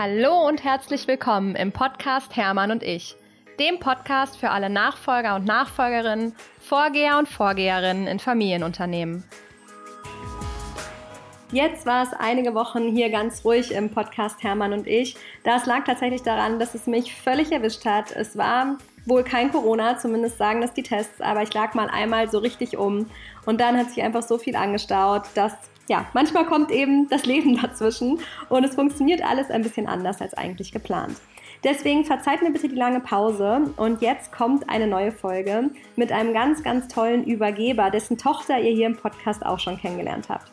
Hallo und herzlich willkommen im Podcast Hermann und ich, dem Podcast für alle Nachfolger und Nachfolgerinnen, Vorgeher und Vorgeherinnen in Familienunternehmen. Jetzt war es einige Wochen hier ganz ruhig im Podcast Hermann und ich. Das lag tatsächlich daran, dass es mich völlig erwischt hat. Es war wohl kein Corona, zumindest sagen das die Tests, aber ich lag mal einmal so richtig um und dann hat sich einfach so viel angestaut, dass ja, manchmal kommt eben das Leben dazwischen und es funktioniert alles ein bisschen anders als eigentlich geplant. Deswegen verzeiht mir bitte die lange Pause und jetzt kommt eine neue Folge mit einem ganz, ganz tollen Übergeber, dessen Tochter ihr hier im Podcast auch schon kennengelernt habt.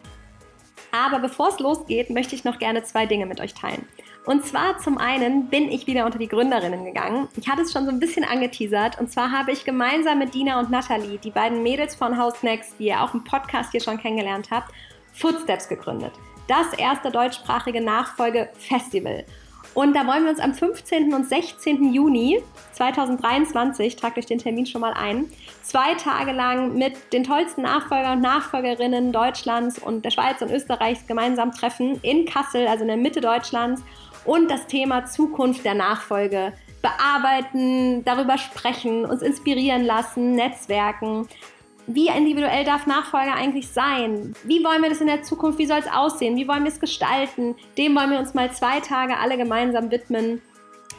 Aber bevor es losgeht, möchte ich noch gerne zwei Dinge mit euch teilen. Und zwar zum einen bin ich wieder unter die Gründerinnen gegangen. Ich hatte es schon so ein bisschen angeteasert. Und zwar habe ich gemeinsam mit Dina und Nathalie, die beiden Mädels von House Next, die ihr auch im Podcast hier schon kennengelernt habt, Footsteps gegründet. Das erste deutschsprachige Nachfolge-Festival. Und da wollen wir uns am 15. und 16. Juni 2023, tragt euch den Termin schon mal ein, zwei Tage lang mit den tollsten Nachfolger und Nachfolgerinnen Deutschlands und der Schweiz und Österreichs gemeinsam treffen in Kassel, also in der Mitte Deutschlands, und das Thema Zukunft der Nachfolge bearbeiten, darüber sprechen, uns inspirieren lassen, netzwerken wie individuell darf Nachfolger eigentlich sein? Wie wollen wir das in der Zukunft? Wie soll es aussehen? Wie wollen wir es gestalten? Dem wollen wir uns mal zwei Tage alle gemeinsam widmen.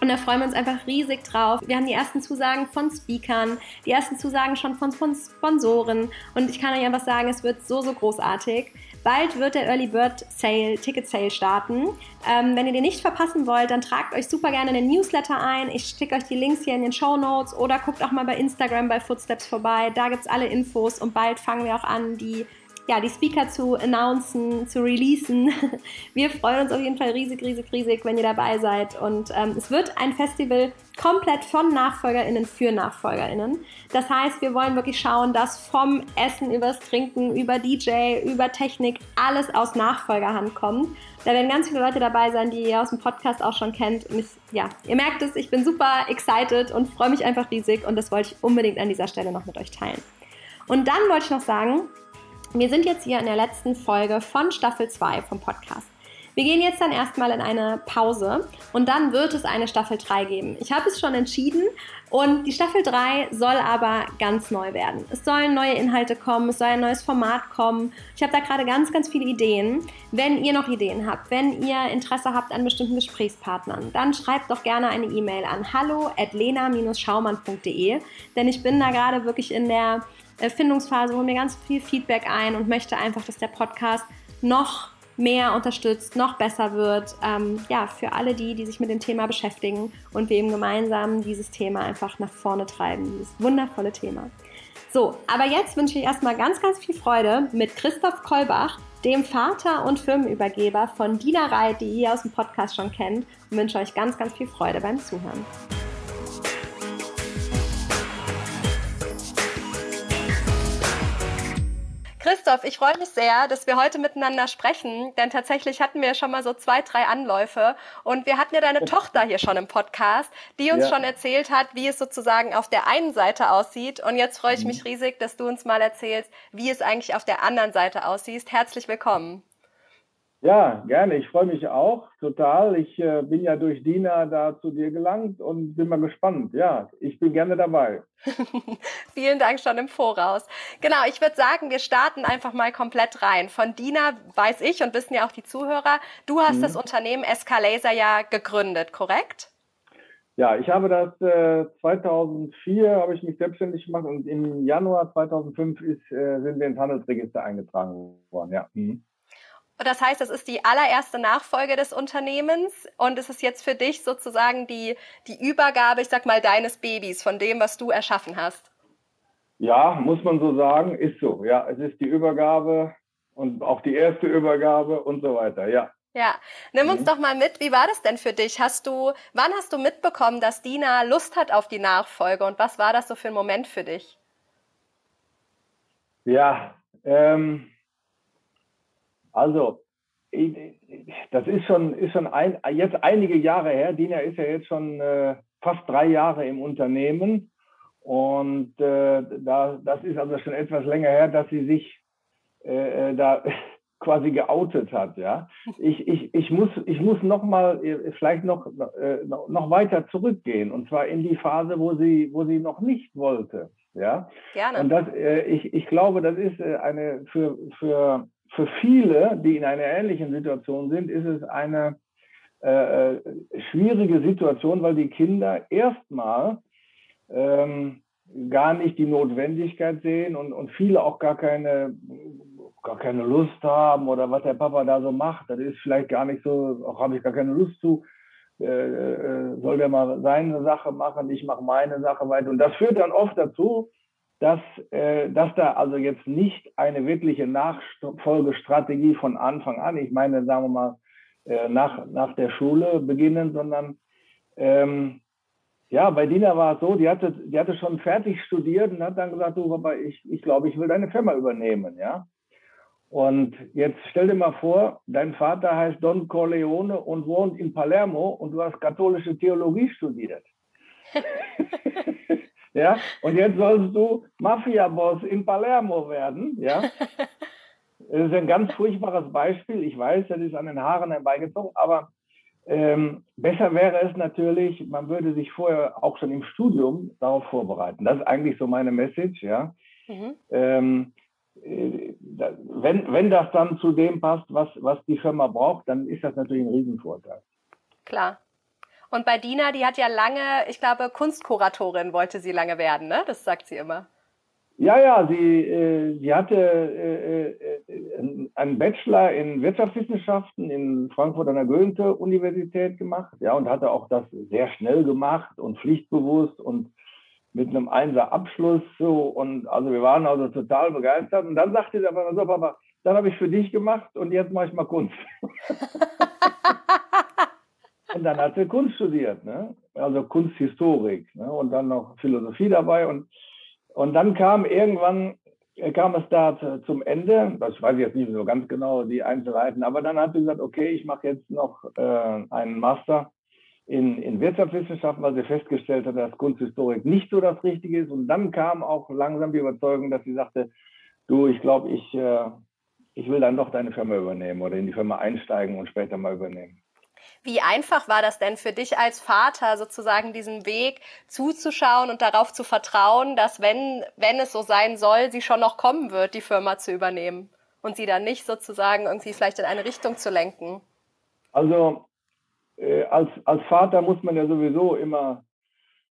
Und da freuen wir uns einfach riesig drauf. Wir haben die ersten Zusagen von Speakern, die ersten Zusagen schon von, von Sponsoren. Und ich kann euch einfach sagen, es wird so, so großartig. Bald wird der Early Bird Sale, Ticket Sale starten. Ähm, wenn ihr den nicht verpassen wollt, dann tragt euch super gerne in den Newsletter ein. Ich schicke euch die Links hier in den Show Notes oder guckt auch mal bei Instagram bei Footsteps vorbei. Da gibt es alle Infos und bald fangen wir auch an, die ja, die Speaker zu announcen, zu releasen. Wir freuen uns auf jeden Fall riesig, riesig, riesig, wenn ihr dabei seid. Und ähm, es wird ein Festival komplett von NachfolgerInnen für NachfolgerInnen. Das heißt, wir wollen wirklich schauen, dass vom Essen übers Trinken, über DJ, über Technik alles aus Nachfolgerhand kommt. Da werden ganz viele Leute dabei sein, die ihr aus dem Podcast auch schon kennt. Und ich, ja, ihr merkt es, ich bin super excited und freue mich einfach riesig. Und das wollte ich unbedingt an dieser Stelle noch mit euch teilen. Und dann wollte ich noch sagen, wir sind jetzt hier in der letzten Folge von Staffel 2 vom Podcast. Wir gehen jetzt dann erstmal in eine Pause und dann wird es eine Staffel 3 geben. Ich habe es schon entschieden und die Staffel 3 soll aber ganz neu werden. Es sollen neue Inhalte kommen, es soll ein neues Format kommen. Ich habe da gerade ganz, ganz viele Ideen. Wenn ihr noch Ideen habt, wenn ihr Interesse habt an bestimmten Gesprächspartnern, dann schreibt doch gerne eine E-Mail an hallo@lena-schaumann.de, denn ich bin da gerade wirklich in der Findungsphase, hole mir ganz viel Feedback ein und möchte einfach, dass der Podcast noch mehr unterstützt, noch besser wird. Ähm, ja, für alle die, die sich mit dem Thema beschäftigen und wir eben gemeinsam dieses Thema einfach nach vorne treiben, dieses wundervolle Thema. So, aber jetzt wünsche ich erstmal ganz, ganz viel Freude mit Christoph Kolbach, dem Vater und Firmenübergeber von Dina die ihr aus dem Podcast schon kennt, und wünsche euch ganz, ganz viel Freude beim Zuhören. Christoph, ich freue mich sehr, dass wir heute miteinander sprechen, denn tatsächlich hatten wir schon mal so zwei, drei Anläufe und wir hatten ja deine oh. Tochter hier schon im Podcast, die uns ja. schon erzählt hat, wie es sozusagen auf der einen Seite aussieht und jetzt freue ich mich mhm. riesig, dass du uns mal erzählst, wie es eigentlich auf der anderen Seite aussieht. Herzlich willkommen. Ja, gerne. Ich freue mich auch total. Ich äh, bin ja durch Dina da zu dir gelangt und bin mal gespannt. Ja, ich bin gerne dabei. Vielen Dank schon im Voraus. Genau, ich würde sagen, wir starten einfach mal komplett rein. Von Dina weiß ich und wissen ja auch die Zuhörer, du hast mhm. das Unternehmen Escalaser ja gegründet, korrekt? Ja, ich habe das äh, 2004 habe ich mich selbstständig gemacht und im Januar 2005 ist, äh, sind wir ins Handelsregister eingetragen worden. Ja. Mhm. Das heißt, das ist die allererste Nachfolge des Unternehmens und es ist jetzt für dich sozusagen die, die Übergabe, ich sag mal, deines Babys, von dem, was du erschaffen hast. Ja, muss man so sagen, ist so. Ja, es ist die Übergabe und auch die erste Übergabe und so weiter, ja. Ja, nimm uns mhm. doch mal mit, wie war das denn für dich? Hast du, wann hast du mitbekommen, dass Dina Lust hat auf die Nachfolge und was war das so für ein Moment für dich? Ja, ähm, also, das ist schon, ist schon ein, jetzt einige Jahre her. Dina ist ja jetzt schon äh, fast drei Jahre im Unternehmen. Und äh, da, das ist also schon etwas länger her, dass sie sich äh, äh da quasi geoutet hat, ja. Ich, ich, ich muss, ich muss noch mal äh, vielleicht noch, äh, noch weiter zurückgehen und zwar in die Phase, wo sie, wo sie noch nicht wollte, ja. Gerne. Und das, ich, ich glaube, das ist eine für, für, für viele, die in einer ähnlichen Situation sind, ist es eine äh, schwierige Situation, weil die Kinder erstmal ähm, gar nicht die Notwendigkeit sehen und, und viele auch gar keine, gar keine Lust haben oder was der Papa da so macht. Das ist vielleicht gar nicht so, auch habe ich gar keine Lust zu. Äh, äh, soll der mal seine Sache machen, ich mache meine Sache weiter. Und das führt dann oft dazu, dass, äh, dass da also jetzt nicht eine wirkliche Nachfolgestrategie von Anfang an, ich meine, sagen wir mal, äh, nach, nach der Schule beginnen, sondern ähm, ja, bei Dina war es so, die hatte, die hatte schon fertig studiert und hat dann gesagt, du, Papa, ich, ich glaube, ich will deine Firma übernehmen, ja. Und jetzt stell dir mal vor, dein Vater heißt Don Corleone und wohnt in Palermo und du hast katholische Theologie studiert. ja, und jetzt sollst du Mafia-Boss in Palermo werden, ja. Das ist ein ganz furchtbares Beispiel. Ich weiß, das ist an den Haaren herbeigezogen, aber ähm, besser wäre es natürlich, man würde sich vorher auch schon im Studium darauf vorbereiten. Das ist eigentlich so meine Message, ja. Mhm. Ähm, äh, wenn, wenn das dann zu dem passt, was, was die Firma braucht, dann ist das natürlich ein Riesenvorteil. Klar. Und bei Dina, die hat ja lange, ich glaube, Kunstkuratorin wollte sie lange werden, ne? Das sagt sie immer. Ja, ja, sie, äh, sie hatte äh, äh, einen Bachelor in Wirtschaftswissenschaften in Frankfurt an der Goethe-Universität gemacht, ja, und hatte auch das sehr schnell gemacht und pflichtbewusst und mit einem Einser-Abschluss so und also wir waren also total begeistert und dann sagte sie aber so, Papa, dann habe ich für dich gemacht und jetzt mache ich mal Kunst. und dann hat sie Kunst studiert, ne? also Kunsthistorik ne? und dann noch Philosophie dabei und und dann kam irgendwann, äh, kam es da zum Ende, das weiß ich jetzt nicht so ganz genau, die Einzelheiten, aber dann hat sie gesagt, okay, ich mache jetzt noch äh, einen Master in, in Wirtschaftswissenschaften, weil sie festgestellt hat, dass Kunsthistorik nicht so das Richtige ist. Und dann kam auch langsam die Überzeugung, dass sie sagte, du, ich glaube, ich, äh, ich will dann doch deine Firma übernehmen oder in die Firma einsteigen und später mal übernehmen. Wie einfach war das denn für dich als Vater, sozusagen diesen Weg zuzuschauen und darauf zu vertrauen, dass wenn, wenn es so sein soll, sie schon noch kommen wird, die Firma zu übernehmen und sie dann nicht sozusagen irgendwie vielleicht in eine Richtung zu lenken? Also äh, als, als Vater muss man ja sowieso immer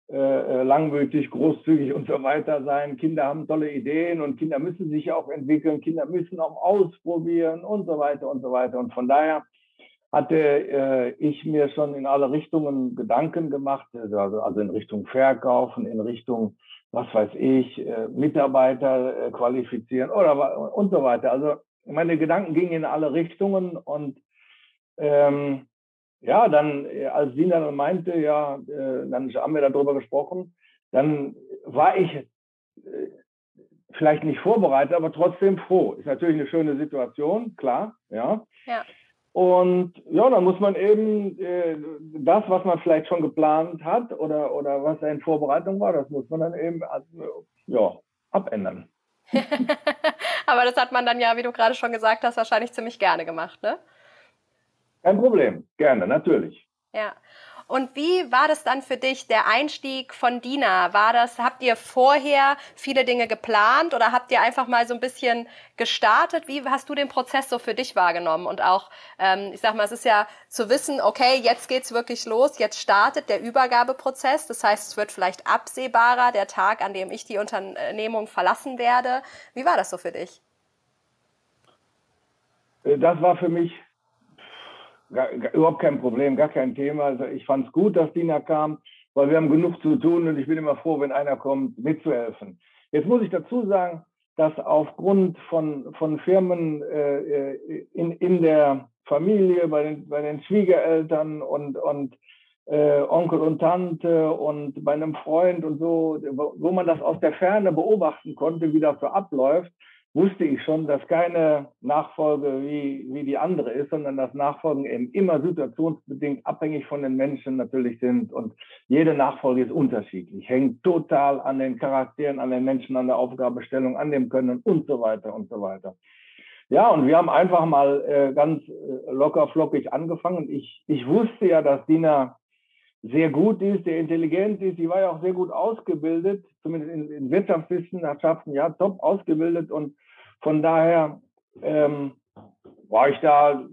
äh, äh langmütig, großzügig und so weiter sein. Kinder haben tolle Ideen und Kinder müssen sich auch entwickeln, Kinder müssen auch ausprobieren und so weiter und so weiter. Und von daher hatte äh, ich mir schon in alle Richtungen Gedanken gemacht, also, also in Richtung Verkaufen, in Richtung, was weiß ich, äh, Mitarbeiter äh, qualifizieren oder und so weiter. Also meine Gedanken gingen in alle Richtungen und ähm, ja, dann, äh, als sie dann meinte, ja, äh, dann haben wir darüber gesprochen, dann war ich äh, vielleicht nicht vorbereitet, aber trotzdem froh. Ist natürlich eine schöne Situation, klar, ja. Ja. Und ja, dann muss man eben äh, das, was man vielleicht schon geplant hat oder, oder was in Vorbereitung war, das muss man dann eben also, ja, abändern. Aber das hat man dann ja, wie du gerade schon gesagt hast, wahrscheinlich ziemlich gerne gemacht, ne? Kein Problem, gerne, natürlich. Ja. Und wie war das dann für dich, der Einstieg von Dina? War das, habt ihr vorher viele Dinge geplant oder habt ihr einfach mal so ein bisschen gestartet? Wie hast du den Prozess so für dich wahrgenommen? Und auch, ähm, ich sag mal, es ist ja zu wissen, okay, jetzt geht's wirklich los, jetzt startet der Übergabeprozess. Das heißt, es wird vielleicht absehbarer, der Tag, an dem ich die Unternehmung verlassen werde. Wie war das so für dich? Äh, das war für mich Gar, überhaupt kein Problem, gar kein Thema. Also ich fand es gut, dass Dina kam, weil wir haben genug zu tun und ich bin immer froh, wenn einer kommt, mitzuhelfen. Jetzt muss ich dazu sagen, dass aufgrund von, von Firmen äh, äh, in, in der Familie, bei den, bei den Schwiegereltern und, und äh, Onkel und Tante und bei einem Freund und so, wo man das aus der Ferne beobachten konnte, wie das so abläuft, wusste ich schon, dass keine Nachfolge wie, wie die andere ist, sondern dass Nachfolgen eben immer situationsbedingt abhängig von den Menschen natürlich sind. Und jede Nachfolge ist unterschiedlich, hängt total an den Charakteren, an den Menschen, an der Aufgabestellung, an dem Können und so weiter und so weiter. Ja, und wir haben einfach mal äh, ganz äh, locker flockig angefangen. Ich, ich wusste ja, dass Dina sehr gut ist, sehr intelligent ist. Sie war ja auch sehr gut ausgebildet, zumindest in, in Wirtschaftswissenschaften, ja, top ausgebildet. Und von daher ähm, war ich da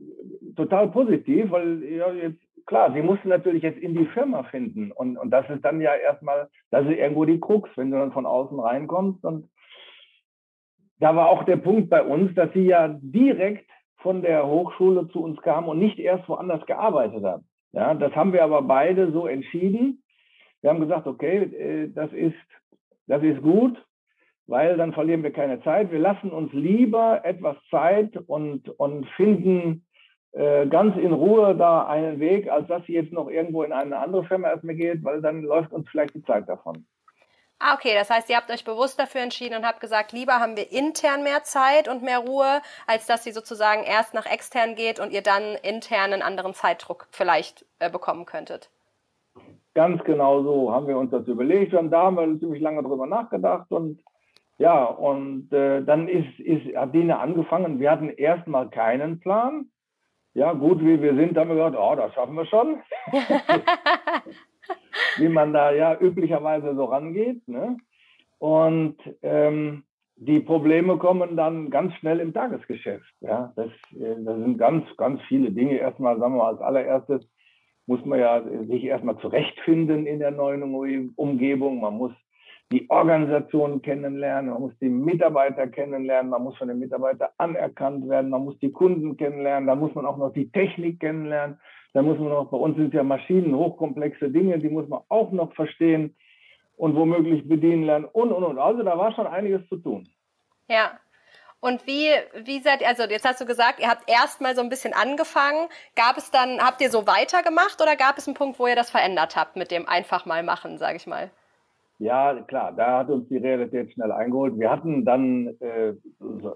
total positiv, weil ja, jetzt, klar, sie musste natürlich jetzt in die Firma finden. Und, und das ist dann ja erstmal, das ist irgendwo die Krux, wenn du dann von außen reinkommst. Und da war auch der Punkt bei uns, dass sie ja direkt von der Hochschule zu uns kam und nicht erst woanders gearbeitet hat. Ja, das haben wir aber beide so entschieden. Wir haben gesagt, okay, äh, das ist, das ist gut, weil dann verlieren wir keine Zeit. Wir lassen uns lieber etwas Zeit und, und finden äh, ganz in Ruhe da einen Weg, als dass sie jetzt noch irgendwo in eine andere Firma erstmal geht, weil dann läuft uns vielleicht die Zeit davon. Ah, okay, das heißt, ihr habt euch bewusst dafür entschieden und habt gesagt, lieber haben wir intern mehr Zeit und mehr Ruhe, als dass sie sozusagen erst nach extern geht und ihr dann intern einen anderen Zeitdruck vielleicht äh, bekommen könntet. Ganz genau so haben wir uns das überlegt und da haben wir ziemlich lange drüber nachgedacht und ja, und äh, dann ist, ist, hat Dina angefangen. Wir hatten erstmal keinen Plan. Ja, gut wie wir sind, haben wir gesagt, oh, das schaffen wir schon. wie man da ja üblicherweise so rangeht. Ne? Und ähm, die Probleme kommen dann ganz schnell im Tagesgeschäft. Ja? Das, äh, das sind ganz, ganz viele Dinge. Erstmal, sagen wir mal, als allererstes muss man ja sich erstmal zurechtfinden in der neuen Umgebung. Man muss die Organisation kennenlernen, man muss die Mitarbeiter kennenlernen, man muss von den Mitarbeitern anerkannt werden, man muss die Kunden kennenlernen, dann muss man auch noch die Technik kennenlernen. Da muss man noch, bei uns sind ja Maschinen, hochkomplexe Dinge, die muss man auch noch verstehen und womöglich bedienen lernen und, und, und. Also da war schon einiges zu tun. Ja. Und wie, wie seid ihr, also jetzt hast du gesagt, ihr habt erst mal so ein bisschen angefangen. Gab es dann, habt ihr so weitergemacht oder gab es einen Punkt, wo ihr das verändert habt mit dem einfach mal machen, sage ich mal? Ja, klar, da hat uns die Realität schnell eingeholt. Wir hatten dann äh,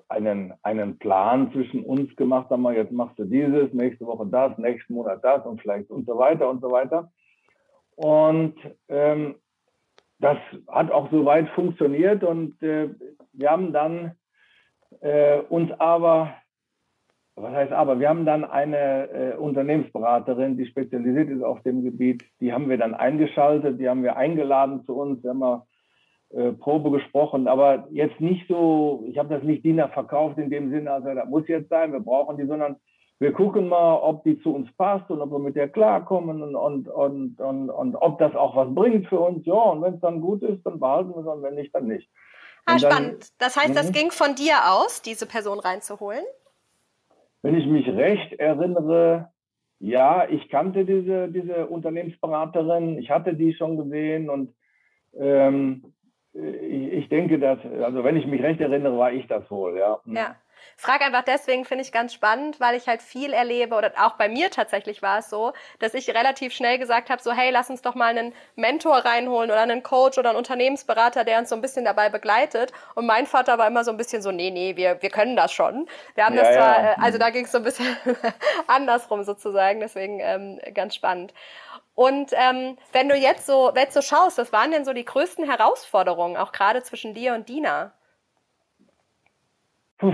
einen, einen Plan zwischen uns gemacht, haben wir, jetzt machst du dieses, nächste Woche das, nächsten Monat das und vielleicht und so weiter und so weiter. Und ähm, das hat auch soweit funktioniert und äh, wir haben dann äh, uns aber was heißt aber, wir haben dann eine äh, Unternehmensberaterin, die spezialisiert ist auf dem Gebiet, die haben wir dann eingeschaltet, die haben wir eingeladen zu uns, wir haben mal äh, Probe gesprochen, aber jetzt nicht so, ich habe das nicht Diener verkauft in dem Sinne, also das muss jetzt sein, wir brauchen die, sondern wir gucken mal, ob die zu uns passt und ob wir mit der klarkommen und, und, und, und, und ob das auch was bringt für uns. Ja, und wenn es dann gut ist, dann behalten wir es und wenn nicht, dann nicht. Ah, spannend. Das heißt, das mhm. ging von dir aus, diese Person reinzuholen? Wenn ich mich recht erinnere, ja, ich kannte diese, diese Unternehmensberaterin, ich hatte die schon gesehen und ähm, ich, ich denke, dass, also wenn ich mich recht erinnere, war ich das wohl, ja. Ja. Frage einfach deswegen, finde ich ganz spannend, weil ich halt viel erlebe oder auch bei mir tatsächlich war es so, dass ich relativ schnell gesagt habe, so hey, lass uns doch mal einen Mentor reinholen oder einen Coach oder einen Unternehmensberater, der uns so ein bisschen dabei begleitet. Und mein Vater war immer so ein bisschen so, nee, nee, wir, wir können das schon. Wir haben ja, das zwar, ja. Äh, also da ging es so ein bisschen andersrum sozusagen, deswegen ähm, ganz spannend. Und ähm, wenn du jetzt so, wenn du so schaust, was waren denn so die größten Herausforderungen, auch gerade zwischen dir und Dina? Puh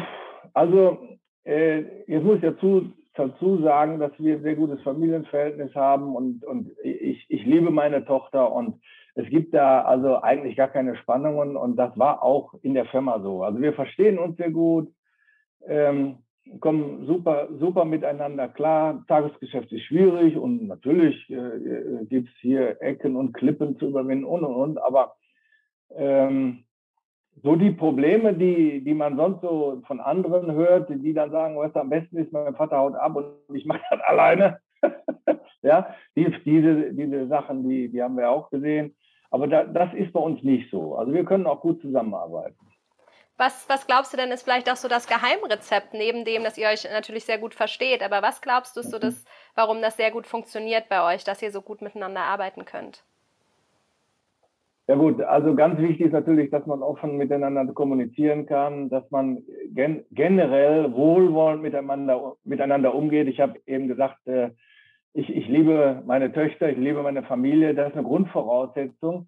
also, äh, jetzt muss ich dazu, dazu sagen, dass wir ein sehr gutes Familienverhältnis haben und, und ich, ich liebe meine Tochter und es gibt da also eigentlich gar keine Spannungen und das war auch in der Firma so. Also wir verstehen uns sehr gut, ähm, kommen super, super miteinander klar. Tagesgeschäft ist schwierig und natürlich äh, äh gibt es hier Ecken und Klippen zu überwinden und und und, aber ähm, so die Probleme, die, die man sonst so von anderen hört, die dann sagen, was am besten ist, mein Vater haut ab und ich mache das alleine. ja, die, diese, diese Sachen, die, die haben wir auch gesehen. Aber da, das ist bei uns nicht so. Also wir können auch gut zusammenarbeiten. Was, was glaubst du denn ist vielleicht auch so das Geheimrezept, neben dem, dass ihr euch natürlich sehr gut versteht? Aber was glaubst du, so das, warum das sehr gut funktioniert bei euch, dass ihr so gut miteinander arbeiten könnt? Ja gut, also ganz wichtig ist natürlich, dass man offen miteinander kommunizieren kann, dass man gen generell wohlwollend miteinander, miteinander umgeht. Ich habe eben gesagt, äh, ich, ich liebe meine Töchter, ich liebe meine Familie, das ist eine Grundvoraussetzung.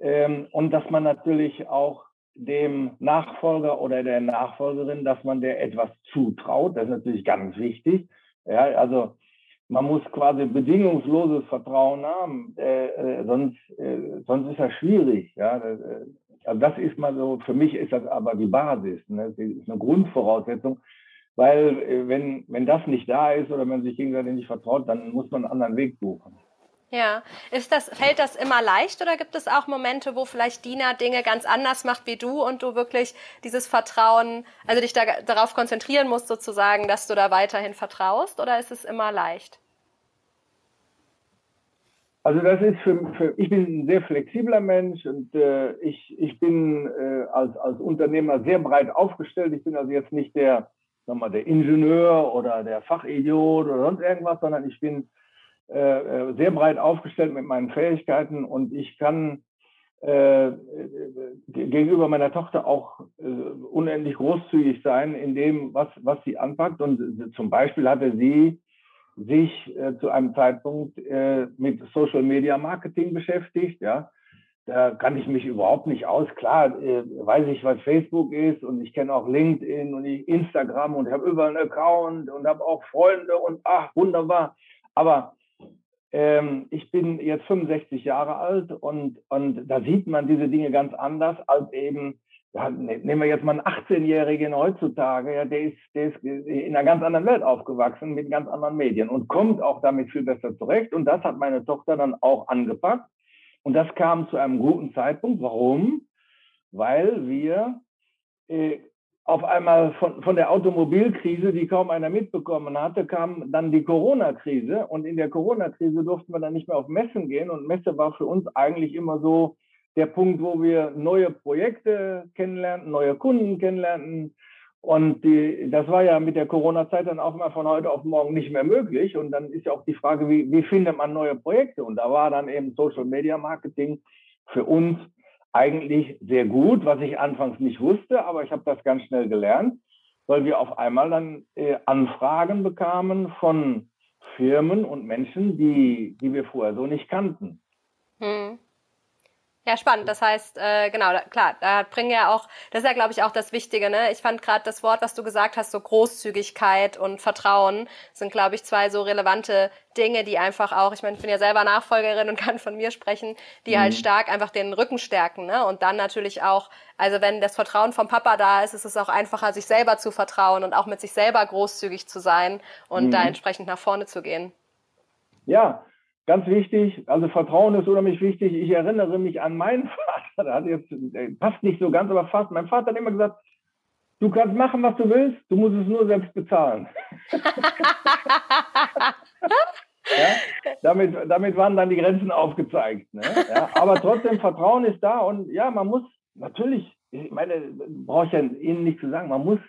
Ähm, und dass man natürlich auch dem Nachfolger oder der Nachfolgerin, dass man der etwas zutraut. Das ist natürlich ganz wichtig. Ja, also man muss quasi bedingungsloses Vertrauen haben, äh, äh, sonst, äh, sonst ist das schwierig. Ja, das, äh, also das ist mal so, für mich ist das aber die Basis, ne? das ist eine Grundvoraussetzung, weil äh, wenn, wenn das nicht da ist oder man sich gegenseitig nicht vertraut, dann muss man einen anderen Weg suchen. Ja, ist das, fällt das immer leicht oder gibt es auch Momente, wo vielleicht Dina Dinge ganz anders macht wie du und du wirklich dieses Vertrauen, also dich da, darauf konzentrieren musst sozusagen, dass du da weiterhin vertraust oder ist es immer leicht? Also das ist für, für ich bin ein sehr flexibler Mensch und äh, ich, ich bin äh, als, als Unternehmer sehr breit aufgestellt. Ich bin also jetzt nicht der, sag mal, der Ingenieur oder der Fachidiot oder sonst irgendwas, sondern ich bin äh, äh, sehr breit aufgestellt mit meinen Fähigkeiten und ich kann äh, gegenüber meiner Tochter auch unendlich großzügig sein in dem, was, was sie anpackt. Und zum Beispiel hatte sie sich äh, zu einem Zeitpunkt mit Social Media Marketing beschäftigt. Ja, da kann ich mich überhaupt nicht aus. Klar, weiß ich, was Facebook ist und ich kenne auch LinkedIn und Instagram und habe überall einen Account und habe auch Freunde und ach, wunderbar. Aber ähm, ich bin jetzt 65 Jahre alt und, und da sieht man diese Dinge ganz anders als eben, ja, ne, nehmen wir jetzt mal einen 18-Jährigen heutzutage, ja, der ist, der ist in einer ganz anderen Welt aufgewachsen mit ganz anderen Medien und kommt auch damit viel besser zurecht. Und das hat meine Tochter dann auch angepackt. Und das kam zu einem guten Zeitpunkt. Warum? Weil wir äh, auf einmal von, von der Automobilkrise, die kaum einer mitbekommen hatte, kam dann die Corona-Krise. Und in der Corona-Krise durften wir dann nicht mehr auf Messen gehen. Und Messe war für uns eigentlich immer so der Punkt, wo wir neue Projekte kennenlernten, neue Kunden kennenlernten. Und die, das war ja mit der Corona-Zeit dann auch mal von heute auf morgen nicht mehr möglich. Und dann ist ja auch die Frage, wie, wie findet man neue Projekte? Und da war dann eben Social Media Marketing für uns eigentlich sehr gut, was ich anfangs nicht wusste, aber ich habe das ganz schnell gelernt, weil wir auf einmal dann äh, Anfragen bekamen von Firmen und Menschen, die, die wir vorher so nicht kannten. Hm. Ja, spannend. Das heißt, äh, genau, da, klar, da bringen ja auch, das ist ja, glaube ich, auch das Wichtige. Ne? Ich fand gerade das Wort, was du gesagt hast, so Großzügigkeit und Vertrauen, sind, glaube ich, zwei so relevante Dinge, die einfach auch, ich meine, ich bin ja selber Nachfolgerin und kann von mir sprechen, die halt mhm. halt stark einfach den Rücken stärken. Ne? Und dann natürlich auch, also wenn das Vertrauen vom Papa da ist, ist es auch einfacher, sich selber zu vertrauen und auch mit sich selber großzügig zu sein und mhm. da entsprechend nach vorne zu gehen. Ja, Ganz wichtig, also Vertrauen ist unheimlich wichtig. Ich erinnere mich an meinen Vater, der hat jetzt, passt nicht so ganz, aber fast. Mein Vater hat immer gesagt, du kannst machen, was du willst, du musst es nur selbst bezahlen. ja, damit, damit waren dann die Grenzen aufgezeigt. Ne? Ja, aber trotzdem, Vertrauen ist da und ja, man muss natürlich, ich meine, brauche ich ja Ihnen nicht zu sagen, man muss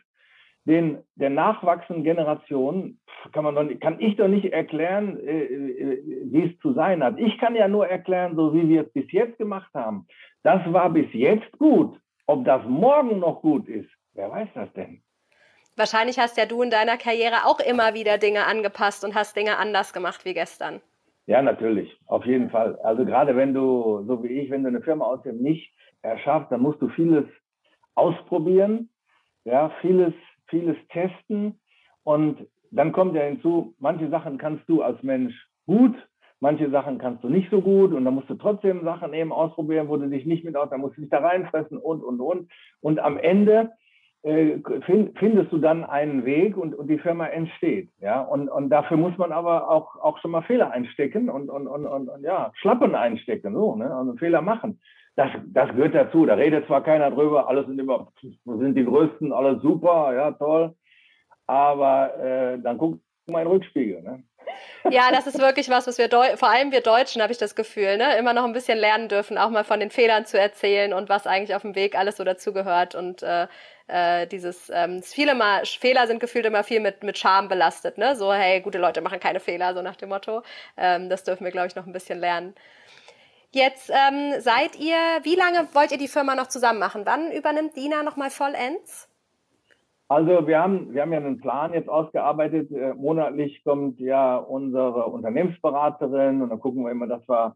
den der nachwachsenden Generation kann man doch, kann ich doch nicht erklären, äh, äh, wie es zu sein hat. Ich kann ja nur erklären, so wie wir es bis jetzt gemacht haben. Das war bis jetzt gut. Ob das morgen noch gut ist, wer weiß das denn? Wahrscheinlich hast ja du in deiner Karriere auch immer wieder Dinge angepasst und hast Dinge anders gemacht wie gestern. Ja, natürlich, auf jeden Fall. Also gerade wenn du, so wie ich, wenn du eine Firma aus dem Nichts erschaffst, dann musst du vieles ausprobieren, ja, vieles vieles testen und dann kommt ja hinzu, manche Sachen kannst du als Mensch gut, manche Sachen kannst du nicht so gut und dann musst du trotzdem Sachen eben ausprobieren, wo du dich nicht mit aus, dann musst du dich da reinfressen und, und, und. Und am Ende äh, find, findest du dann einen Weg und, und die Firma entsteht. Ja, und, und dafür muss man aber auch, auch schon mal Fehler einstecken und, und, und, und, und ja, Schlappen einstecken, so, ne, also Fehler machen das, das gehört dazu. Da redet zwar keiner drüber, alles sind immer, sind die Größten, alles super, ja, toll. Aber äh, dann guck mal in den Rückspiegel. Ne? Ja, das ist wirklich was, was wir, Deu vor allem wir Deutschen, habe ich das Gefühl, ne, immer noch ein bisschen lernen dürfen, auch mal von den Fehlern zu erzählen und was eigentlich auf dem Weg alles so dazugehört. Und äh, äh, dieses, ähm, viele mal, Fehler sind gefühlt immer viel mit, mit Scham belastet, ne? So, hey, gute Leute machen keine Fehler, so nach dem Motto. Ähm, das dürfen wir, glaube ich, noch ein bisschen lernen. Jetzt ähm, seid ihr, wie lange wollt ihr die Firma noch zusammen machen? Wann übernimmt Dina nochmal vollends? Also wir haben, wir haben ja einen Plan jetzt ausgearbeitet. Äh, monatlich kommt ja unsere Unternehmensberaterin und dann gucken wir immer, dass wir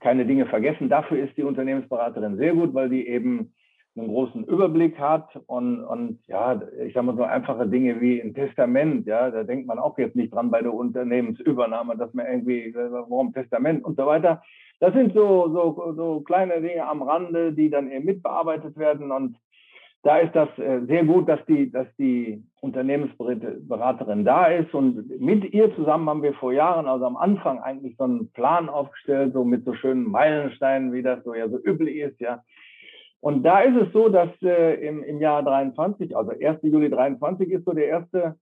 keine Dinge vergessen. Dafür ist die Unternehmensberaterin sehr gut, weil die eben einen großen Überblick hat und, und ja, ich sage mal so einfache Dinge wie ein Testament, ja, da denkt man auch jetzt nicht dran bei der Unternehmensübernahme, dass man irgendwie, warum Testament und so weiter. Das sind so, so, so kleine Dinge am Rande, die dann eben mitbearbeitet werden und da ist das äh, sehr gut, dass die, dass die Unternehmensberaterin da ist und mit ihr zusammen haben wir vor Jahren, also am Anfang eigentlich so einen Plan aufgestellt, so mit so schönen Meilensteinen, wie das so ja so üblich ist, ja. Und da ist es so, dass äh, im, im Jahr 23, also 1. Juli 23 ist so der erste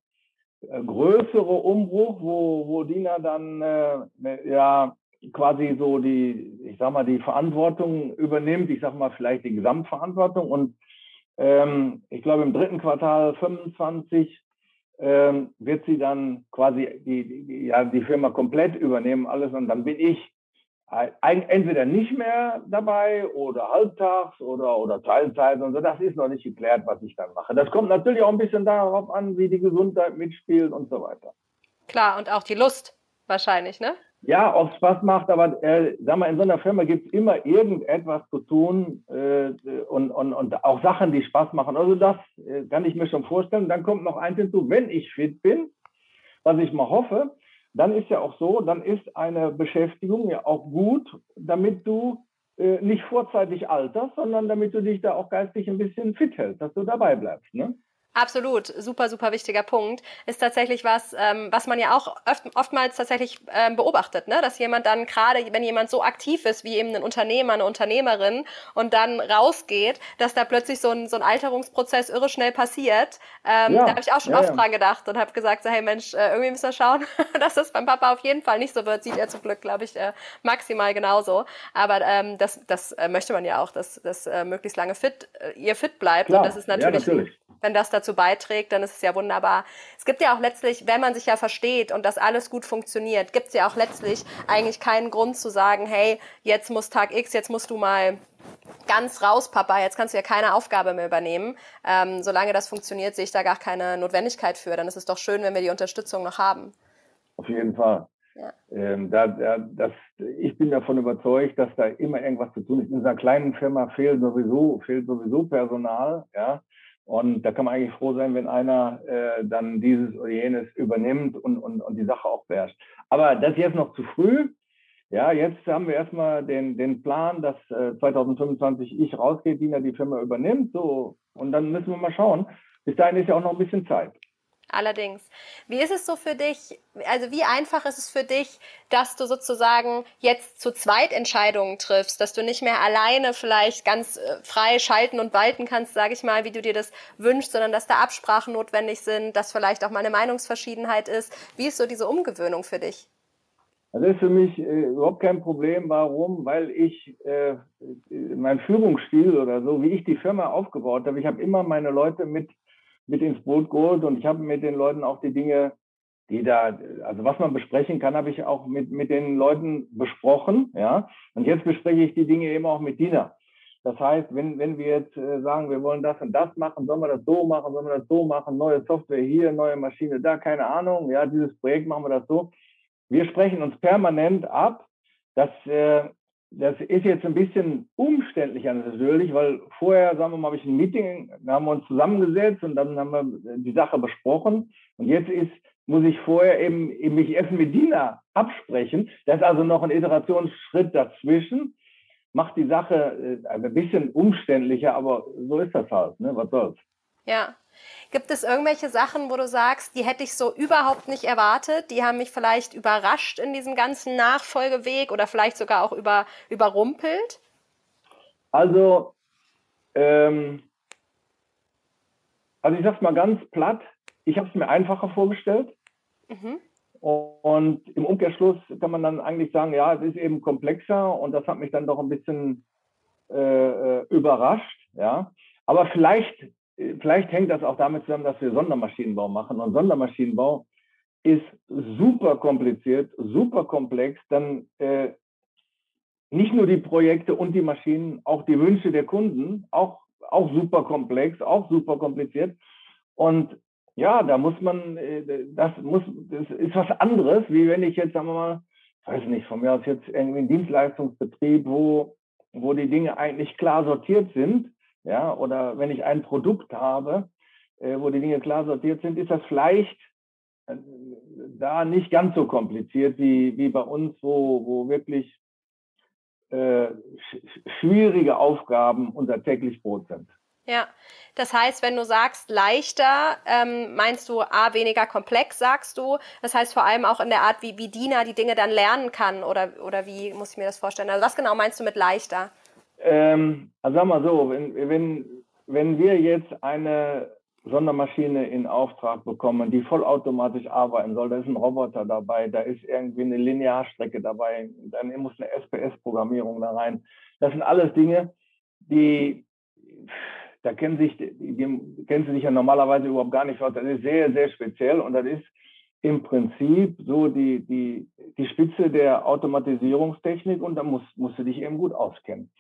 äh, größere Umbruch, wo, wo Dina dann äh, ne, ja quasi so die, ich sag mal, die Verantwortung übernimmt, ich sag mal vielleicht die Gesamtverantwortung und ähm, ich glaube, im dritten Quartal 25 ähm, wird sie dann quasi die, die, ja, die Firma komplett übernehmen, alles. Und dann bin ich entweder nicht mehr dabei oder halbtags oder, oder Teilzeit und so. Das ist noch nicht geklärt, was ich dann mache. Das kommt natürlich auch ein bisschen darauf an, wie die Gesundheit mitspielt und so weiter. Klar, und auch die Lust wahrscheinlich, ne? Ja, es Spaß macht, aber äh, sag mal, in so einer Firma gibt es immer irgendetwas zu tun äh, und, und, und auch Sachen, die Spaß machen. Also das äh, kann ich mir schon vorstellen. Dann kommt noch eins hinzu, wenn ich fit bin, was ich mal hoffe, dann ist ja auch so, dann ist eine Beschäftigung ja auch gut, damit du äh, nicht vorzeitig alterst, sondern damit du dich da auch geistig ein bisschen fit hältst, dass du dabei bleibst. Ne? Absolut, super, super wichtiger Punkt. Ist tatsächlich was, ähm, was man ja auch oft, oftmals tatsächlich ähm, beobachtet, ne? dass jemand dann gerade, wenn jemand so aktiv ist wie eben ein Unternehmer, eine Unternehmerin und dann rausgeht, dass da plötzlich so ein, so ein Alterungsprozess irre schnell passiert. Ähm, ja, da habe ich auch schon ja, oft ja. dran gedacht und habe gesagt, so, hey Mensch, äh, irgendwie müssen wir schauen, dass das beim Papa auf jeden Fall nicht so wird. Sieht er zum Glück, glaube ich, äh, maximal genauso. Aber ähm, das, das äh, möchte man ja auch, dass, dass äh, möglichst lange fit, äh, ihr fit bleibt. Klar. Und das ist natürlich, natürlich wenn das dazu beiträgt, dann ist es ja wunderbar. Es gibt ja auch letztlich, wenn man sich ja versteht und das alles gut funktioniert, gibt es ja auch letztlich eigentlich keinen Grund zu sagen, hey, jetzt muss Tag X, jetzt musst du mal ganz raus, Papa, jetzt kannst du ja keine Aufgabe mehr übernehmen. Ähm, solange das funktioniert, sehe ich da gar keine Notwendigkeit für. Dann ist es doch schön, wenn wir die Unterstützung noch haben. Auf jeden Fall. Ja. Ähm, da, da, das, ich bin davon überzeugt, dass da immer irgendwas zu tun ist. In dieser kleinen Firma fehlt sowieso, fehlt sowieso Personal. Ja? Und da kann man eigentlich froh sein, wenn einer äh, dann dieses oder jenes übernimmt und, und, und die Sache auch beherrscht. Aber das ist jetzt noch zu früh. Ja, jetzt haben wir erstmal den, den Plan, dass äh, 2025 ich rausgehe, Dina die Firma übernimmt. So, und dann müssen wir mal schauen. Bis dahin ist ja auch noch ein bisschen Zeit. Allerdings. Wie ist es so für dich, also wie einfach ist es für dich, dass du sozusagen jetzt zu zweit Entscheidungen triffst, dass du nicht mehr alleine vielleicht ganz äh, frei schalten und walten kannst, sage ich mal, wie du dir das wünschst, sondern dass da Absprachen notwendig sind, dass vielleicht auch mal eine Meinungsverschiedenheit ist. Wie ist so diese Umgewöhnung für dich? Das ist für mich äh, überhaupt kein Problem. Warum? Weil ich äh, mein Führungsstil oder so, wie ich die Firma aufgebaut habe, ich habe immer meine Leute mit mit ins Boot geholt und ich habe mit den Leuten auch die Dinge, die da, also was man besprechen kann, habe ich auch mit, mit den Leuten besprochen, ja. Und jetzt bespreche ich die Dinge eben auch mit Dina. Das heißt, wenn, wenn wir jetzt äh, sagen, wir wollen das und das machen, sollen wir das so machen, sollen wir das so machen, neue Software hier, neue Maschine da, keine Ahnung, ja, dieses Projekt machen wir das so. Wir sprechen uns permanent ab, dass äh, das ist jetzt ein bisschen umständlicher natürlich, weil vorher, sagen wir mal, habe ich ein Meeting, da haben wir uns zusammengesetzt und dann haben wir die Sache besprochen. Und jetzt ist, muss ich vorher eben, eben mich erst mit Dina absprechen. Das ist also noch ein Iterationsschritt dazwischen. Macht die Sache äh, ein bisschen umständlicher, aber so ist das halt, ne? Was soll's. Ja, Gibt es irgendwelche Sachen, wo du sagst, die hätte ich so überhaupt nicht erwartet, die haben mich vielleicht überrascht in diesem ganzen Nachfolgeweg oder vielleicht sogar auch über, überrumpelt? Also, ähm, also ich sag's mal ganz platt, ich habe es mir einfacher vorgestellt. Mhm. Und im Umkehrschluss kann man dann eigentlich sagen, ja, es ist eben komplexer und das hat mich dann doch ein bisschen äh, äh überrascht. Ja, aber vielleicht vielleicht hängt das auch damit zusammen, dass wir Sondermaschinenbau machen. Und Sondermaschinenbau ist super kompliziert, super komplex. Dann äh, nicht nur die Projekte und die Maschinen, auch die Wünsche der Kunden, auch, auch super komplex, auch super kompliziert. Und ja, da muss man, äh, das muss, das ist was anderes, wie wenn ich jetzt, sagen wir mal, weiß nicht, von mir aus jetzt irgendwie ein Dienstleistungsbetrieb, wo, wo die Dinge eigentlich klar sortiert sind ja, oder wenn ich ein Produkt habe, äh, wo die Dinge klar sortiert sind, ist das vielleicht äh, da nicht ganz so kompliziert wie, wie bei uns, wo, wo wirklich äh, schwierige Aufgaben unser täglich Brot sind. Ja, das heißt, wenn du sagst leichter, ähm, meinst du A, weniger komplex, sagst du. Das heißt vor allem auch in der Art, wie, wie Dina die Dinge dann lernen kann oder, oder wie muss ich mir das vorstellen? Also was genau meinst du mit leichter? Ähm, also sag mal so, wenn, wenn, wenn wir jetzt eine Sondermaschine in Auftrag bekommen, die vollautomatisch arbeiten soll. Da ist ein Roboter dabei, da ist irgendwie eine Linearstrecke dabei, dann muss eine SPS-Programmierung da rein. Das sind alles Dinge, die, da kennen sich, die kennen sie sich ja normalerweise überhaupt gar nicht aus. Das ist sehr, sehr speziell und das ist im Prinzip so die, die, die Spitze der Automatisierungstechnik und da musst, musst du dich eben gut auskennen.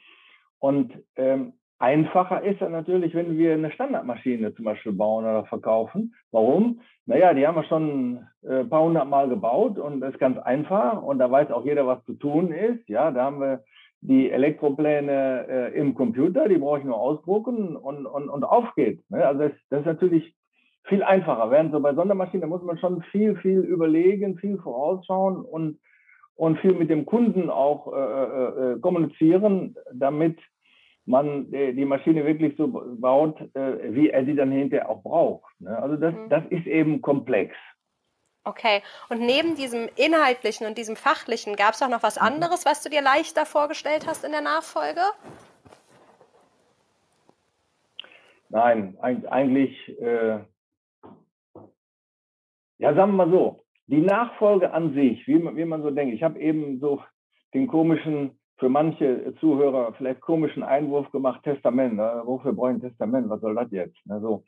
Und ähm, Einfacher ist es natürlich, wenn wir eine Standardmaschine zum Beispiel bauen oder verkaufen. Warum? Naja, die haben wir schon äh, ein paar hundert Mal gebaut und das ist ganz einfach und da weiß auch jeder, was zu tun ist. Ja, da haben wir die Elektropläne äh, im Computer, die brauche ich nur ausdrucken und, und, und auf geht's. Ne? Also das, das ist natürlich viel einfacher. Während so bei Sondermaschinen, muss man schon viel, viel überlegen, viel vorausschauen und, und viel mit dem Kunden auch äh, äh, äh kommunizieren, damit man die Maschine wirklich so baut, äh, wie er sie dann hinterher auch braucht. Ne? Also das, mhm. das ist eben komplex. Okay, und neben diesem inhaltlichen und diesem fachlichen, gab es auch noch was mhm. anderes, was du dir leichter vorgestellt hast in der Nachfolge? Nein, eigentlich, äh, ja, sagen wir mal so, die Nachfolge an sich, wie man, wie man so denkt, ich habe eben so den komischen für manche Zuhörer vielleicht komischen Einwurf gemacht, Testament. Ne? Wofür brauche ich ein Testament? Was soll das jetzt? Ne? So,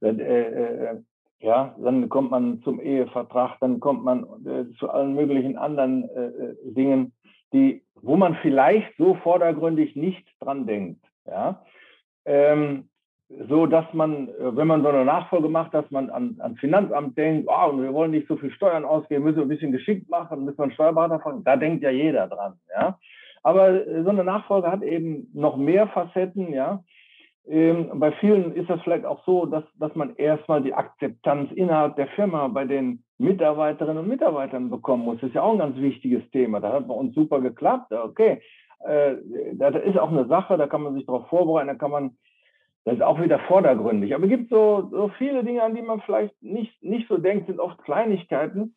äh, äh, äh, ja, dann kommt man zum Ehevertrag, dann kommt man äh, zu allen möglichen anderen äh, äh, Dingen, die, wo man vielleicht so vordergründig nicht dran denkt. Ja, ähm, so dass man, wenn man so eine Nachfolge macht, dass man an, an Finanzamt denkt, oh, wir wollen nicht so viel Steuern ausgeben, müssen wir ein bisschen geschickt machen, müssen wir einen Steuerberater fragen. Da denkt ja jeder dran. Ja, aber so eine Nachfolge hat eben noch mehr Facetten, ja. Ähm, bei vielen ist das vielleicht auch so, dass, dass man erstmal die Akzeptanz innerhalb der Firma bei den Mitarbeiterinnen und Mitarbeitern bekommen muss. Das ist ja auch ein ganz wichtiges Thema. Da hat bei uns super geklappt. Okay, äh, das ist auch eine Sache, da kann man sich darauf vorbereiten, da kann man, das ist auch wieder vordergründig. Aber es gibt so, so viele Dinge, an die man vielleicht nicht, nicht so denkt, sind oft Kleinigkeiten.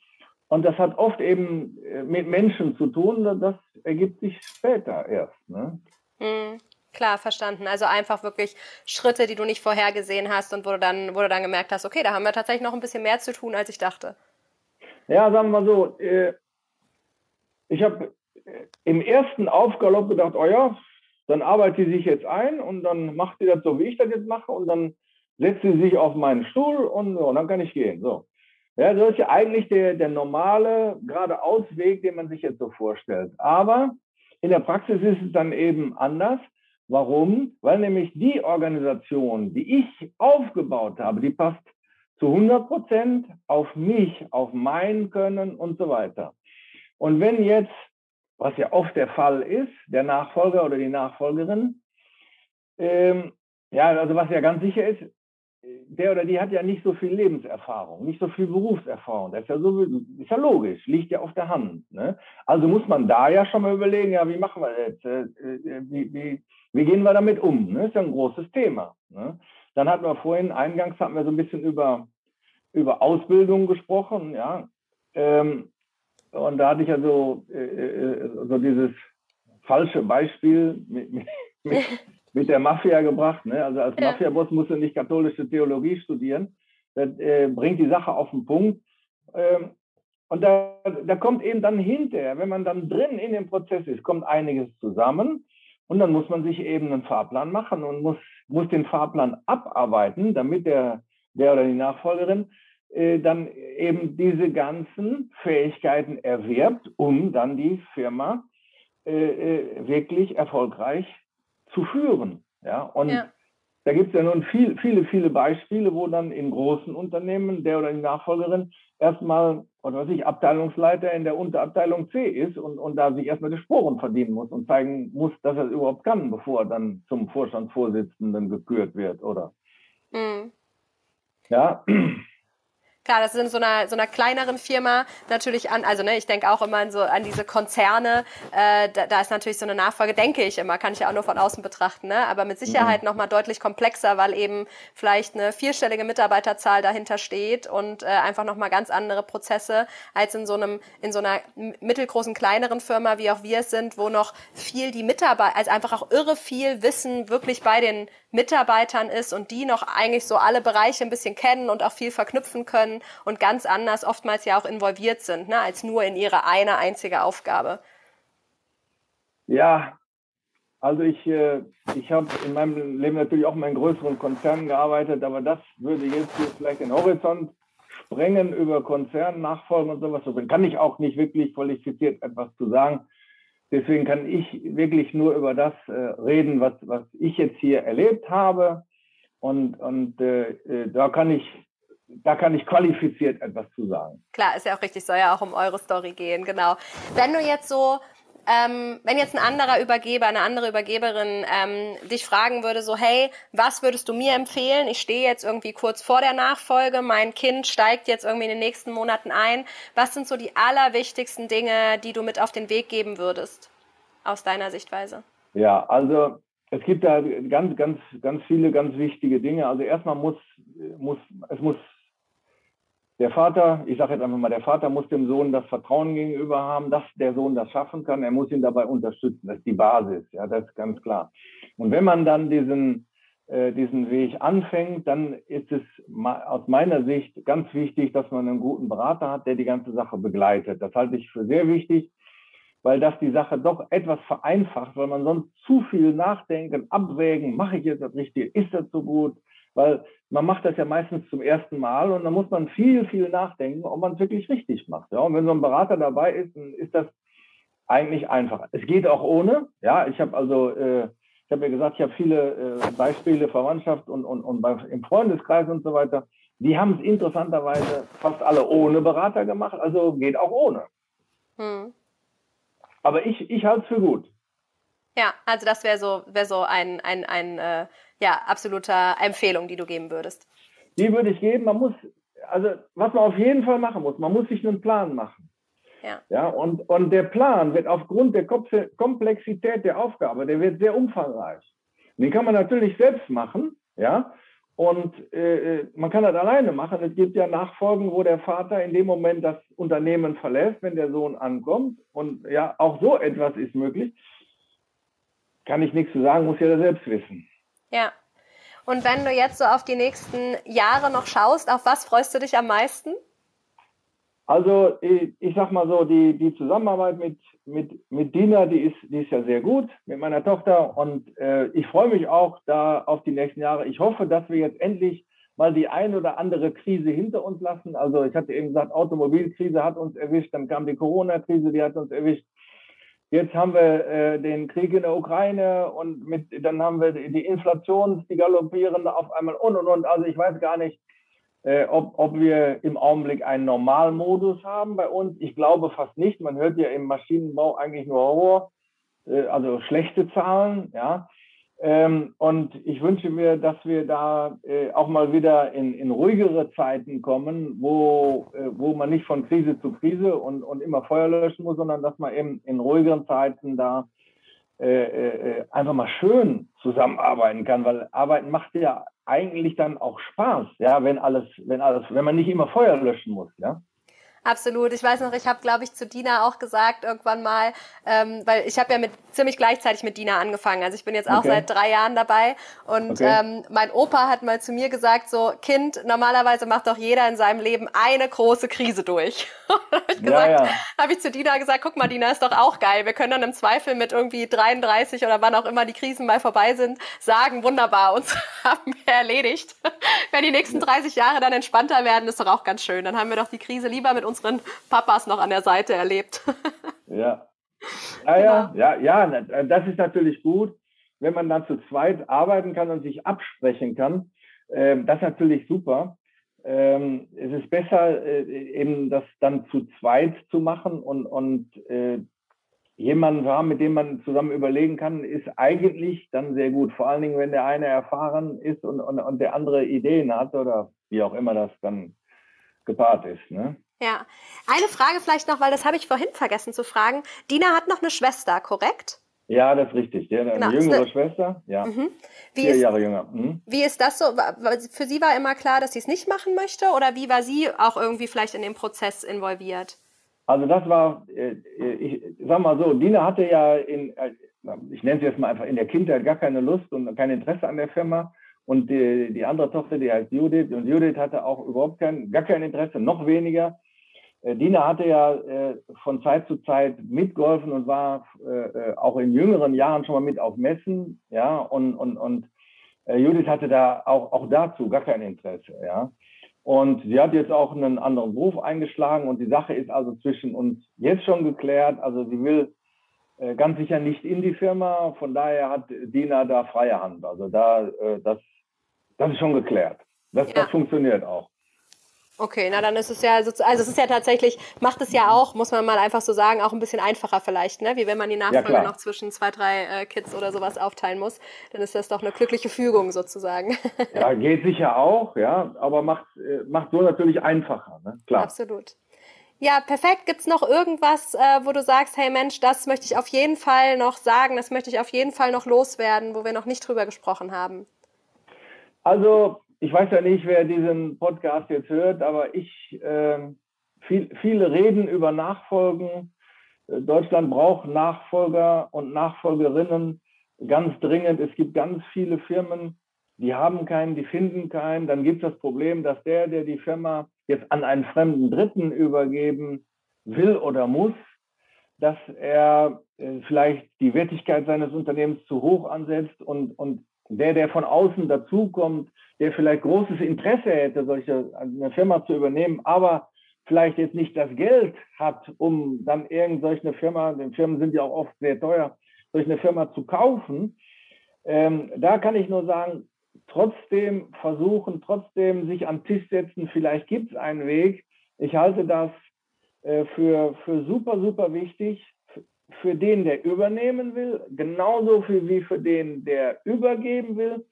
Und das hat oft eben äh, mit Menschen zu tun, das ergibt sich später erst. Ne? Mhm. Klar, verstanden. Also einfach wirklich Schritte, die du nicht vorhergesehen hast und wo du dann, wo du dann gemerkt hast, okay, da haben wir tatsächlich noch ein bisschen mehr zu tun, als ich dachte. Ja, sagen wir mal so, äh, ich habe äh, im ersten Aufgalopp gedacht, oh ja, dann arbeitet sie sich jetzt ein und dann macht sie das so, wie ich das jetzt mache und dann setzt sie sich auf meinen Stuhl und, ja, dann kann ich gehen. So. Ja, das ist ja eigentlich der, der normale geradeausweg, den man sich jetzt so vorstellt. Aber in der Praxis ist es dann eben anders. Warum? Weil nämlich die Organisation, die ich aufgebaut habe, die passt zu 100 Prozent auf mich, auf mein Können und so weiter. Und wenn jetzt, was ja oft der Fall ist, der Nachfolger oder die Nachfolgerin, ähm, ja, also was ja ganz sicher ist, der oder die hat ja nicht so viel Lebenserfahrung, nicht so viel Berufserfahrung. Das ist ja, so, ist ja logisch, liegt ja auf der Hand. Ne? Also muss man da ja schon mal überlegen, ja, wie machen wir jetzt? Äh, äh, wie, wie, wie gehen wir damit um? Ne? Ist ja ein großes Thema. Ne? Dann hatten wir vorhin, eingangs hatten wir so ein bisschen über, über Ausbildung gesprochen, ja. Ähm, und da hatte ich ja so, äh, äh so dieses falsche Beispiel mit, mit, mit mit der Mafia gebracht. Ne? Also als ja. Mafia-Boss musst du nicht katholische Theologie studieren. Das äh, bringt die Sache auf den Punkt. Ähm, und da, da kommt eben dann hinterher, wenn man dann drin in dem Prozess ist, kommt einiges zusammen. Und dann muss man sich eben einen Fahrplan machen und muss, muss den Fahrplan abarbeiten, damit der, der oder die Nachfolgerin äh, dann eben diese ganzen Fähigkeiten erwirbt, um dann die Firma äh, äh wirklich erfolgreich zu führen. Ja, und ja. da gibt es ja nun viel, viele, viele Beispiele, wo dann in großen Unternehmen der oder die Nachfolgerin erstmal, oder was ich, Abteilungsleiter in der Unterabteilung C ist und, und da sich erstmal die Sporen verdienen muss und zeigen muss, dass er es überhaupt kann, bevor er dann zum Vorstandsvorsitzenden gekürt wird, oder? Mhm. Ja. Klar, das ist in so einer, so einer kleineren Firma natürlich an, also ne, ich denke auch immer an so an diese Konzerne, äh, da, da ist natürlich so eine Nachfolge, denke ich immer, kann ich ja auch nur von außen betrachten, ne? aber mit Sicherheit mhm. nochmal deutlich komplexer, weil eben vielleicht eine vierstellige Mitarbeiterzahl dahinter steht und äh, einfach nochmal ganz andere Prozesse als in so einem, in so einer mittelgroßen, kleineren Firma, wie auch wir es sind, wo noch viel die Mitarbeiter, also einfach auch irre viel Wissen wirklich bei den Mitarbeitern ist und die noch eigentlich so alle Bereiche ein bisschen kennen und auch viel verknüpfen können und ganz anders oftmals ja auch involviert sind, ne, als nur in ihre eine einzige Aufgabe. Ja, also ich, äh, ich habe in meinem Leben natürlich auch in größeren Konzernen gearbeitet, aber das würde jetzt hier vielleicht den Horizont sprengen über Konzernnachfolgen und sowas. Dann kann ich auch nicht wirklich qualifiziert etwas zu sagen. Deswegen kann ich wirklich nur über das äh, reden, was, was ich jetzt hier erlebt habe. Und, und äh, äh, da kann ich da kann ich qualifiziert etwas zu sagen. Klar, ist ja auch richtig, soll ja auch um eure Story gehen, genau. Wenn du jetzt so, ähm, wenn jetzt ein anderer Übergeber, eine andere Übergeberin ähm, dich fragen würde, so, hey, was würdest du mir empfehlen? Ich stehe jetzt irgendwie kurz vor der Nachfolge, mein Kind steigt jetzt irgendwie in den nächsten Monaten ein. Was sind so die allerwichtigsten Dinge, die du mit auf den Weg geben würdest, aus deiner Sichtweise? Ja, also es gibt da ganz, ganz, ganz viele ganz wichtige Dinge. Also erstmal muss, muss es muss der Vater, ich sage jetzt einfach mal, der Vater muss dem Sohn das Vertrauen gegenüber haben, dass der Sohn das schaffen kann. Er muss ihn dabei unterstützen. Das ist die Basis, ja, das ist ganz klar. Und wenn man dann diesen, äh, diesen Weg anfängt, dann ist es aus meiner Sicht ganz wichtig, dass man einen guten Berater hat, der die ganze Sache begleitet. Das halte ich für sehr wichtig, weil das die Sache doch etwas vereinfacht, weil man sonst zu viel nachdenken, abwägen, mache ich jetzt das Richtige, ist das so gut? Weil man macht das ja meistens zum ersten Mal und dann muss man viel, viel nachdenken, ob man es wirklich richtig macht. Ja? Und wenn so ein Berater dabei ist, dann ist das eigentlich einfach. Es geht auch ohne. Ja, ich habe also, äh, ich habe ja gesagt, ich habe viele äh, Beispiele, Verwandtschaft und, und, und bei, im Freundeskreis und so weiter. Die haben es interessanterweise fast alle ohne Berater gemacht, also geht auch ohne. Hm. Aber ich, ich halte es für gut. Ja, also das wäre so, wär so ein, ein, ein äh, ja, absoluter Empfehlung, die du geben würdest? Die würde ich geben. Man muss, also was man auf jeden Fall machen muss, man muss sich einen Plan machen. Ja. ja und, und der Plan wird aufgrund der Komplexität der Aufgabe, der wird sehr umfangreich. Den kann man natürlich selbst machen, ja. Und äh, äh, man kann das alleine machen. Es gibt ja Nachfolgen, wo der Vater in dem Moment das Unternehmen verlässt, wenn der Sohn ankommt. Und ja, auch so etwas ist möglich. Kann ich nichts zu sagen, muss jeder selbst wissen. Ja. Und wenn du jetzt so auf die nächsten Jahre noch schaust, auf was freust du dich am meisten? Also ich, ich sag mal so, die, die Zusammenarbeit mit, mit, mit Dina, die ist, die ist ja sehr gut mit meiner Tochter und äh, ich freue mich auch da auf die nächsten Jahre. Ich hoffe, dass wir jetzt endlich mal die ein oder andere Krise hinter uns lassen. Also ich hatte eben gesagt, Automobilkrise hat uns erwischt, dann kam die Corona-Krise, die hat uns erwischt. Jetzt haben wir äh, den Krieg in der Ukraine und mit, dann haben wir die Inflation, die galoppieren auf einmal und und und. Also ich weiß gar nicht, äh, ob, ob wir im Augenblick einen Normalmodus haben bei uns. Ich glaube fast nicht. Man hört ja im Maschinenbau eigentlich nur Horror, äh, also schlechte Zahlen, ja. Ähm, und ich wünsche mir, dass wir da äh, auch mal wieder in, in ruhigere Zeiten kommen, wo, äh, wo man nicht von Krise zu Krise und, und immer Feuer löschen muss, sondern dass man eben in ruhigeren Zeiten da äh, äh einfach mal schön zusammenarbeiten kann, weil Arbeiten macht ja eigentlich dann auch Spaß, ja, wenn alles, wenn alles, wenn man nicht immer Feuer löschen muss, ja. Absolut. Ich weiß noch, ich habe, glaube ich, zu Dina auch gesagt irgendwann mal, ähm, weil ich habe ja mit ziemlich gleichzeitig mit Dina angefangen. Also ich bin jetzt auch okay. seit drei Jahren dabei. Und okay. ähm, mein Opa hat mal zu mir gesagt, so Kind, normalerweise macht doch jeder in seinem Leben eine große Krise durch. habe ich, gesagt, ja, ja. Hab ich zu Dina gesagt, guck mal, Dina ist doch auch geil. Wir können dann im Zweifel mit irgendwie 33 oder wann auch immer die Krisen mal vorbei sind, sagen, wunderbar, uns haben wir erledigt. Wenn die nächsten 30 Jahre dann entspannter werden, ist doch auch ganz schön. Dann haben wir doch die Krise lieber mit uns unseren Papas noch an der Seite erlebt. ja. Ja, ja, genau. ja, ja, das ist natürlich gut. wenn man dann zu zweit arbeiten kann und sich absprechen kann, äh, das ist natürlich super. Ähm, es ist besser, äh, eben das dann zu zweit zu machen und, und äh, jemanden zu haben, mit dem man zusammen überlegen kann, ist eigentlich dann sehr gut. Vor allen Dingen, wenn der eine erfahren ist und, und, und der andere Ideen hat oder wie auch immer das dann gepaart ist. Ne? Ja, eine Frage vielleicht noch, weil das habe ich vorhin vergessen zu fragen. Dina hat noch eine Schwester, korrekt? Ja, das ist richtig. Die hat eine genau. jüngere eine... Schwester, ja. Mhm. Vier ist, Jahre jünger. Mhm. Wie ist das so? Für sie war immer klar, dass sie es nicht machen möchte oder wie war sie auch irgendwie vielleicht in den Prozess involviert? Also das war, äh, ich sag mal so, Dina hatte ja in, äh, ich nenne sie jetzt mal einfach in der Kindheit gar keine Lust und kein Interesse an der Firma. Und die, die andere Tochter, die heißt Judith, und Judith hatte auch überhaupt kein, gar kein Interesse, noch weniger. Äh, Dina hatte ja äh, von Zeit zu Zeit mitgeholfen und war äh, äh, auch in jüngeren Jahren schon mal mit auf Messen, ja, und, und, und äh, Judith hatte da auch, auch dazu gar kein Interesse, ja. Und sie hat jetzt auch einen anderen Beruf eingeschlagen und die Sache ist also zwischen uns jetzt schon geklärt. Also sie will äh, ganz sicher nicht in die Firma. Von daher hat Dina da freie Hand. Also da, das, das ist schon geklärt. Das, ja. das funktioniert auch. Okay, na dann ist es ja, also es ist ja tatsächlich, macht es ja auch, muss man mal einfach so sagen, auch ein bisschen einfacher vielleicht, ne? Wie wenn man die Nachfolge ja, noch zwischen zwei, drei äh, Kids oder sowas aufteilen muss, dann ist das doch eine glückliche Fügung sozusagen. Ja, geht sicher auch, ja, aber macht, äh, macht so natürlich einfacher, ne? Klar. Absolut. Ja, perfekt. Gibt's noch irgendwas, äh, wo du sagst, hey Mensch, das möchte ich auf jeden Fall noch sagen, das möchte ich auf jeden Fall noch loswerden, wo wir noch nicht drüber gesprochen haben? Also ich weiß ja nicht, wer diesen Podcast jetzt hört, aber ich, äh, viel, viele reden über Nachfolgen. Äh, Deutschland braucht Nachfolger und Nachfolgerinnen ganz dringend. Es gibt ganz viele Firmen, die haben keinen, die finden keinen. Dann gibt es das Problem, dass der, der die Firma jetzt an einen fremden Dritten übergeben will oder muss, dass er äh, vielleicht die Wertigkeit seines Unternehmens zu hoch ansetzt und, und der, der von außen dazukommt, der vielleicht großes Interesse hätte, solche eine Firma zu übernehmen, aber vielleicht jetzt nicht das Geld hat, um dann irgend solche Firma, denn Firmen sind ja auch oft sehr teuer, solch eine Firma zu kaufen. Ähm, da kann ich nur sagen, trotzdem versuchen, trotzdem sich am Tisch setzen, vielleicht gibt es einen Weg. Ich halte das äh, für, für super, super wichtig, für den, der übernehmen will, genauso viel wie für den, der übergeben will,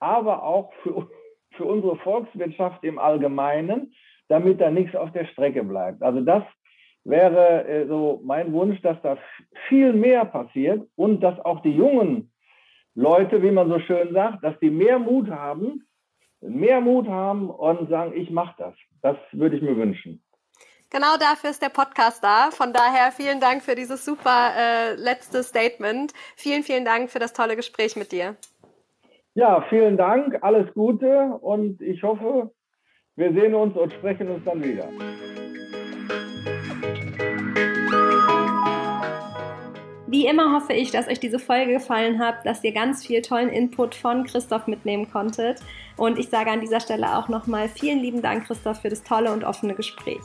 aber auch für, für unsere Volkswirtschaft im Allgemeinen, damit da nichts auf der Strecke bleibt. Also das wäre äh, so mein Wunsch, dass da viel mehr passiert und dass auch die jungen Leute, wie man so schön sagt, dass die mehr Mut haben, mehr Mut haben und sagen, ich mache das. Das würde ich mir wünschen. Genau dafür ist der Podcast da. Von daher vielen Dank für dieses super äh, letzte Statement. Vielen, vielen Dank für das tolle Gespräch mit dir. Ja, vielen Dank, alles Gute und ich hoffe, wir sehen uns und sprechen uns dann wieder. Wie immer hoffe ich, dass euch diese Folge gefallen hat, dass ihr ganz viel tollen Input von Christoph mitnehmen konntet. Und ich sage an dieser Stelle auch nochmal vielen lieben Dank, Christoph, für das tolle und offene Gespräch.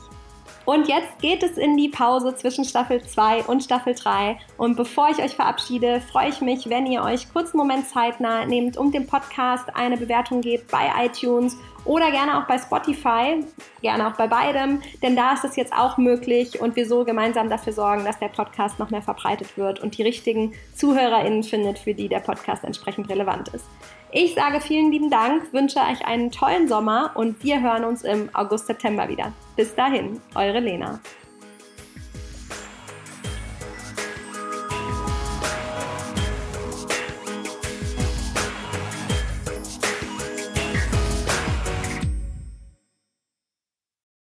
Und jetzt geht es in die Pause zwischen Staffel 2 und Staffel 3. Und bevor ich euch verabschiede, freue ich mich, wenn ihr euch kurz einen Moment Zeit nehmt und dem Podcast eine Bewertung gebt bei iTunes oder gerne auch bei Spotify, gerne auch bei beidem, denn da ist es jetzt auch möglich und wir so gemeinsam dafür sorgen, dass der Podcast noch mehr verbreitet wird und die richtigen ZuhörerInnen findet, für die der Podcast entsprechend relevant ist. Ich sage vielen lieben Dank, wünsche euch einen tollen Sommer und wir hören uns im August, September wieder. Bis dahin, eure Lena.